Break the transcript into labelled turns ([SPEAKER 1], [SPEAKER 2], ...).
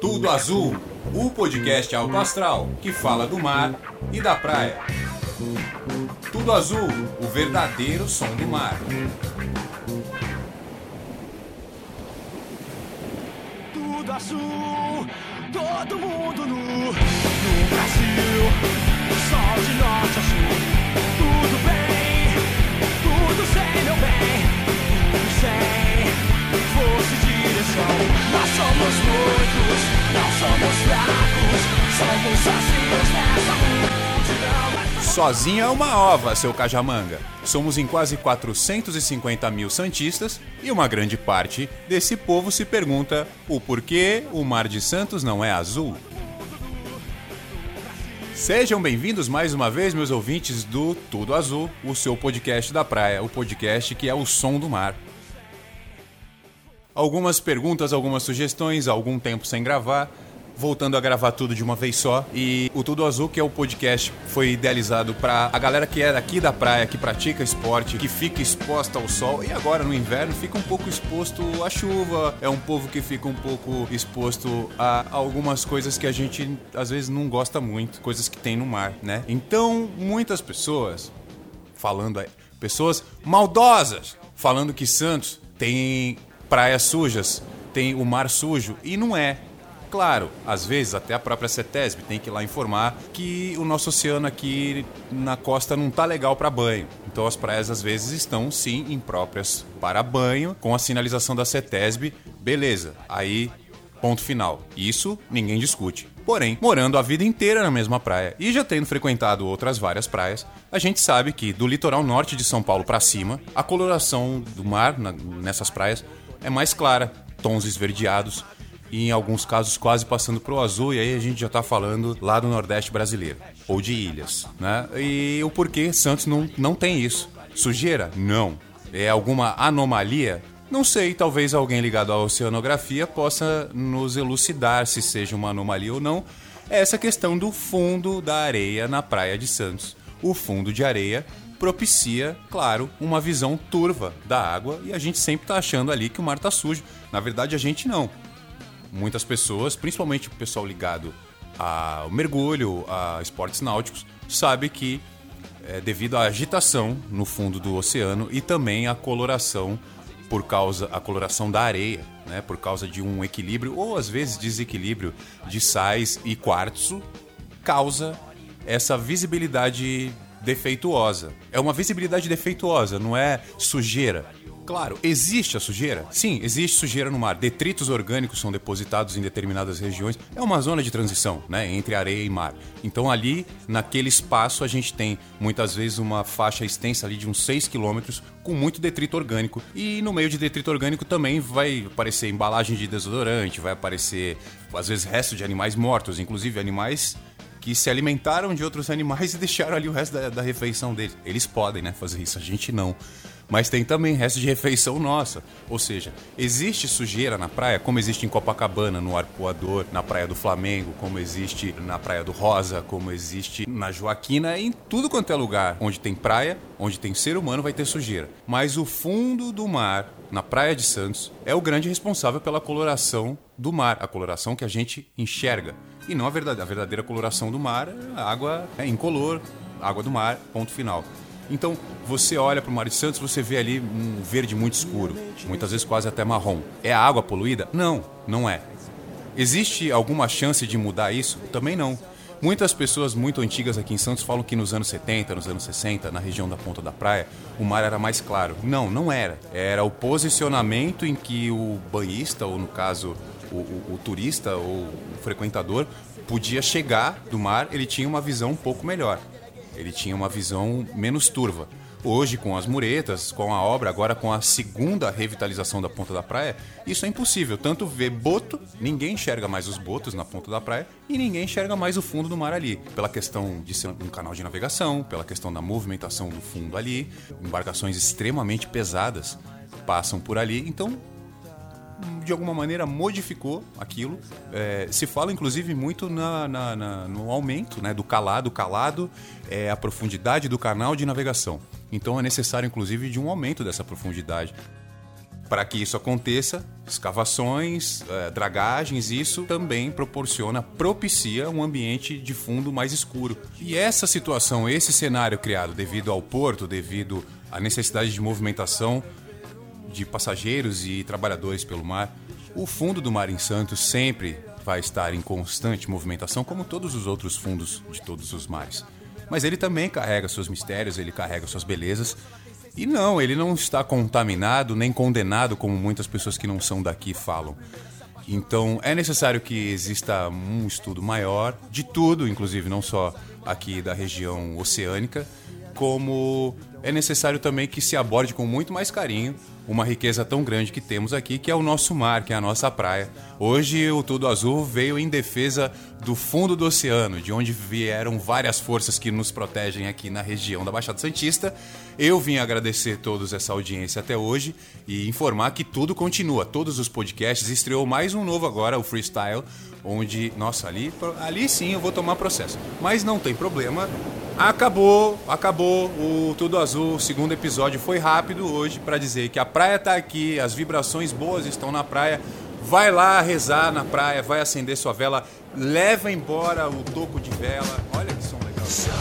[SPEAKER 1] Tudo Azul, o podcast alto astral que fala do mar e da praia. Tudo Azul, o verdadeiro som do mar.
[SPEAKER 2] Tudo azul, todo mundo nu. No Brasil, sol de norte
[SPEAKER 1] Sozinho é uma ova, seu Cajamanga. Somos em quase 450 mil santistas e uma grande parte desse povo se pergunta o porquê o Mar de Santos não é azul. Sejam bem-vindos mais uma vez, meus ouvintes do Tudo Azul, o seu podcast da praia, o podcast que é o som do mar. Algumas perguntas, algumas sugestões, algum tempo sem gravar, voltando a gravar tudo de uma vez só. E o Tudo Azul, que é o podcast, foi idealizado para a galera que é daqui da praia, que pratica esporte, que fica exposta ao sol e agora no inverno fica um pouco exposto à chuva. É um povo que fica um pouco exposto a algumas coisas que a gente às vezes não gosta muito, coisas que tem no mar, né? Então, muitas pessoas falando aí, pessoas maldosas falando que Santos tem praias sujas, tem o mar sujo e não é. Claro, às vezes até a própria CETESB tem que ir lá informar que o nosso oceano aqui na costa não tá legal para banho. Então as praias às vezes estão sim impróprias para banho, com a sinalização da CETESB, beleza. Aí Ponto final. Isso ninguém discute. Porém, morando a vida inteira na mesma praia e já tendo frequentado outras várias praias, a gente sabe que do litoral norte de São Paulo para cima, a coloração do mar na- nessas praias é mais clara, tons esverdeados e em alguns casos quase passando pro azul, e aí a gente já tá falando lá do Nordeste brasileiro, ou de ilhas, né? E o porquê Santos não, não tem isso? Sujeira? Não. É alguma anomalia? Não sei, talvez alguém ligado à oceanografia possa nos elucidar se seja uma anomalia ou não. É essa questão do fundo da areia na praia de Santos. O fundo de areia propicia, claro, uma visão turva da água e a gente sempre tá achando ali que o mar tá sujo. Na verdade, a gente não muitas pessoas, principalmente o pessoal ligado ao mergulho, a esportes náuticos, sabe que é devido à agitação no fundo do oceano e também à coloração por causa a coloração da areia, né, por causa de um equilíbrio ou às vezes desequilíbrio de sais e quartzo, causa essa visibilidade defeituosa. É uma visibilidade defeituosa, não é sujeira. Claro, existe a sujeira? Sim, existe sujeira no mar. Detritos orgânicos são depositados em determinadas regiões. É uma zona de transição, né, entre areia e mar. Então ali, naquele espaço, a gente tem muitas vezes uma faixa extensa ali de uns 6 quilômetros com muito detrito orgânico. E no meio de detrito orgânico também vai aparecer embalagem de desodorante, vai aparecer às vezes restos de animais mortos, inclusive animais que se alimentaram de outros animais e deixaram ali o resto da, da refeição deles. Eles podem, né, fazer isso, a gente não. Mas tem também resto de refeição nossa. Ou seja, existe sujeira na praia, como existe em Copacabana, no Arpoador, na Praia do Flamengo, como existe na Praia do Rosa, como existe na Joaquina, em tudo quanto é lugar onde tem praia, onde tem ser humano, vai ter sujeira. Mas o fundo do mar, na Praia de Santos, é o grande responsável pela coloração do mar, a coloração que a gente enxerga. E não a verdadeira, a verdadeira coloração do mar, a água é incolor, água do mar, ponto final. Então, você olha para o Mar de Santos, você vê ali um verde muito escuro, muitas vezes quase até marrom. É a água poluída? Não, não é. Existe alguma chance de mudar isso? Também não. Muitas pessoas muito antigas aqui em Santos falam que nos anos 70, nos anos 60, na região da Ponta da Praia, o mar era mais claro. Não, não era. Era o posicionamento em que o banhista, ou no caso, o, o- o turista ou o frequentador, podia chegar do mar, ele tinha uma visão um pouco melhor. Ele tinha uma visão menos turva. Hoje, com as muretas, com a obra, agora com a segunda revitalização da Ponta da Praia, isso é impossível. Tanto ver boto, ninguém enxerga mais os botos na Ponta da Praia e ninguém enxerga mais o fundo do mar ali. Pela questão de ser um canal de navegação, pela questão da movimentação do fundo ali, embarcações extremamente pesadas passam por ali. Então, de alguma maneira modificou aquilo. É, se fala inclusive muito na- na- na- no aumento né, do calado. Calado é a profundidade do canal de navegação. Então é necessário inclusive de um aumento dessa profundidade. para que isso aconteça, escavações, eh, dragagens, isso também proporciona, propicia um ambiente de fundo mais escuro. E essa situação, esse cenário criado devido ao porto, devido à necessidade de movimentação de passageiros e trabalhadores pelo mar, o fundo do mar em Santos sempre vai estar em constante movimentação, como todos os outros fundos de todos os mares. Mas ele também carrega seus mistérios, ele carrega suas belezas e não, ele não está contaminado nem condenado como muitas pessoas que não são daqui falam. Então é necessário que exista um estudo maior de tudo, inclusive não só aqui da região oceânica, como é necessário também que se aborde com muito mais carinho uma riqueza tão grande que temos aqui, que é o nosso mar, que é a nossa praia. Hoje o Tudo Azul veio em defesa do fundo do oceano, de onde vieram várias forças que nos protegem aqui na região da Baixada Santista. Eu vim agradecer todos essa audiência até hoje e informar que tudo continua, todos os podcasts. Estreou mais um novo agora, o Freestyle, onde, nossa, ali, ali sim eu vou tomar processo. Mas não tem problema, Acabou, acabou o Tudo Azul. O segundo episódio foi rápido hoje para dizer que a praia tá aqui, as vibrações boas estão na praia. Vai lá rezar na praia, vai acender sua vela, leva embora o toco de vela. Olha que som legal.